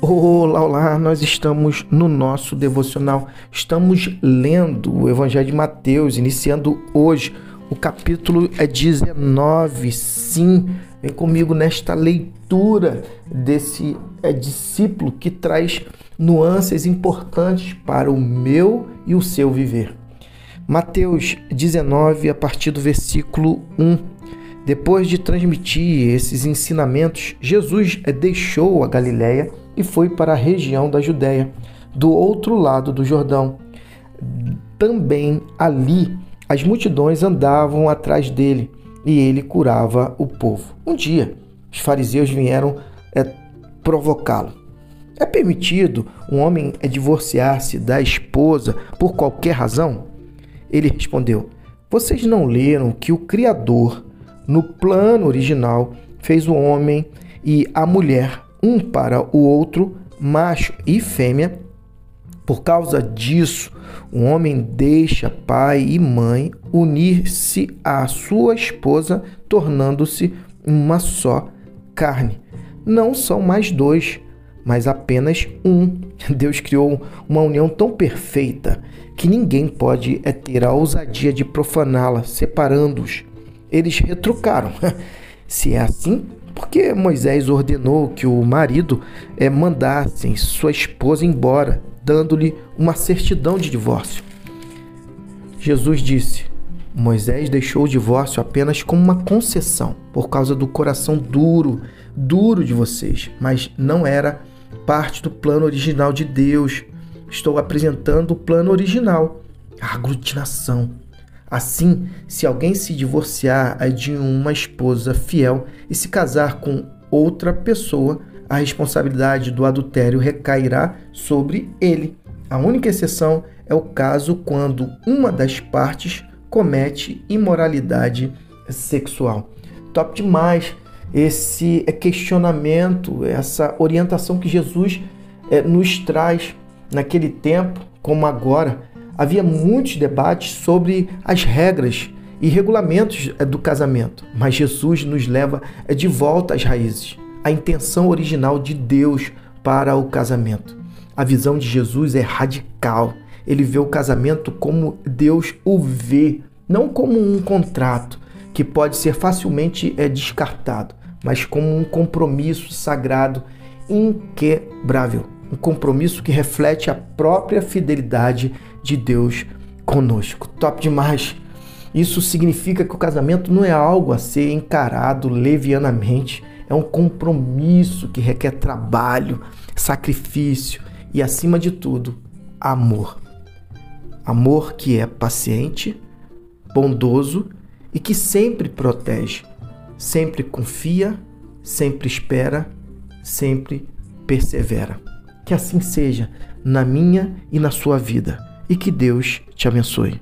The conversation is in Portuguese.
Olá, olá, nós estamos no nosso devocional. Estamos lendo o Evangelho de Mateus, iniciando hoje o capítulo 19. Sim, vem comigo nesta leitura desse é, discípulo que traz nuances importantes para o meu e o seu viver. Mateus 19, a partir do versículo 1. Depois de transmitir esses ensinamentos, Jesus é, deixou a Galiléia e foi para a região da Judéia, do outro lado do Jordão. Também ali as multidões andavam atrás dele e ele curava o povo. Um dia, os fariseus vieram é, provocá-lo. É permitido um homem divorciar-se da esposa por qualquer razão? Ele respondeu: Vocês não leram que o Criador no plano original, fez o homem e a mulher um para o outro, macho e fêmea. Por causa disso, o homem deixa pai e mãe unir-se à sua esposa, tornando-se uma só carne. Não são mais dois, mas apenas um. Deus criou uma união tão perfeita que ninguém pode é ter a ousadia de profaná-la, separando-os eles retrucaram. Se é assim, por que Moisés ordenou que o marido é, mandasse sua esposa embora, dando-lhe uma certidão de divórcio? Jesus disse: Moisés deixou o divórcio apenas como uma concessão, por causa do coração duro, duro de vocês, mas não era parte do plano original de Deus. Estou apresentando o plano original, a aglutinação, Assim, se alguém se divorciar de uma esposa fiel e se casar com outra pessoa, a responsabilidade do adultério recairá sobre ele. A única exceção é o caso quando uma das partes comete imoralidade sexual. Top demais esse questionamento, essa orientação que Jesus é, nos traz naquele tempo, como agora, havia muitos debates sobre as regras e regulamentos eh, do casamento, mas Jesus nos leva eh, de volta às raízes, à intenção original de Deus para o casamento. A visão de Jesus é radical. Ele vê o casamento como Deus o vê, não como um contrato que pode ser facilmente é, descartado, mas como um compromisso sagrado inquebrável, um compromisso que reflete a própria fidelidade de Deus conosco. Top demais! Isso significa que o casamento não é algo a ser encarado levianamente, é um compromisso que requer trabalho, sacrifício e, acima de tudo, amor. Amor que é paciente, bondoso e que sempre protege, sempre confia, sempre espera, sempre persevera. Que assim seja na minha e na sua vida e que Deus te abençoe.